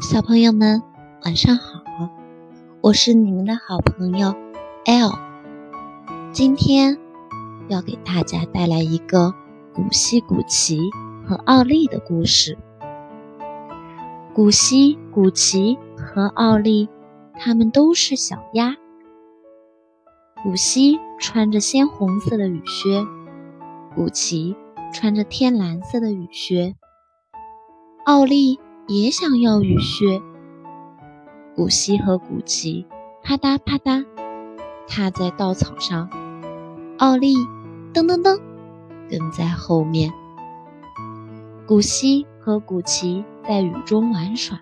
小朋友们，晚上好！我是你们的好朋友 L。今天要给大家带来一个古稀、古奇和奥利的故事。古稀、古奇和奥利，他们都是小鸭。古稀穿着鲜红色的雨靴，古奇穿着天蓝色的雨靴，奥利。也想要雨靴。古希和古奇啪嗒啪嗒踏在稻草上，奥利噔噔噔跟在后面。古希和古奇在雨中玩耍，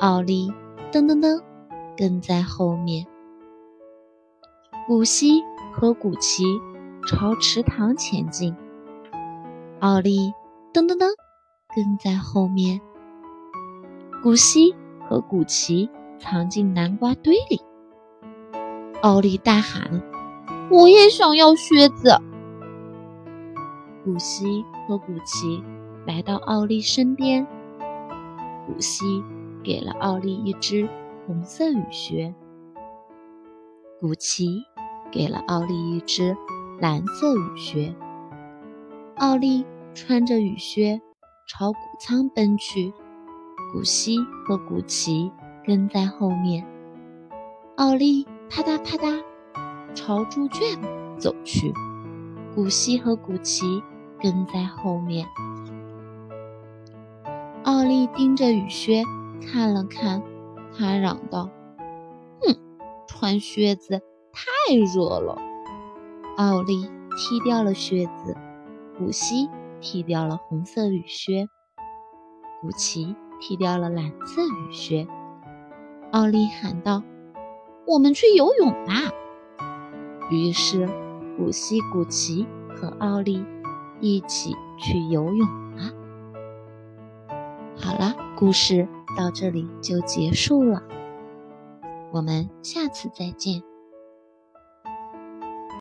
奥利噔噔噔跟在后面。古希和古奇朝池塘前进，奥利噔噔噔跟在后面。古希和古奇藏进南瓜堆里。奥利大喊：“我也想要靴子！”古希和古奇来到奥利身边。古希给了奥利一只红色雨靴，古奇给了奥利一只蓝色雨靴。奥利穿着雨靴朝谷仓奔去。古希和古奇跟在后面，奥利啪嗒啪嗒朝猪圈走去。古希和古奇跟在后面。奥利盯着雨靴看了看，他嚷道：“哼，穿靴子太热了。”奥利踢掉了靴子，古希踢掉了红色雨靴，古奇。踢掉了蓝色雨靴，奥利喊道：“我们去游泳吧！”于是，古希、古奇和奥利一起去游泳了。好了，故事到这里就结束了，我们下次再见。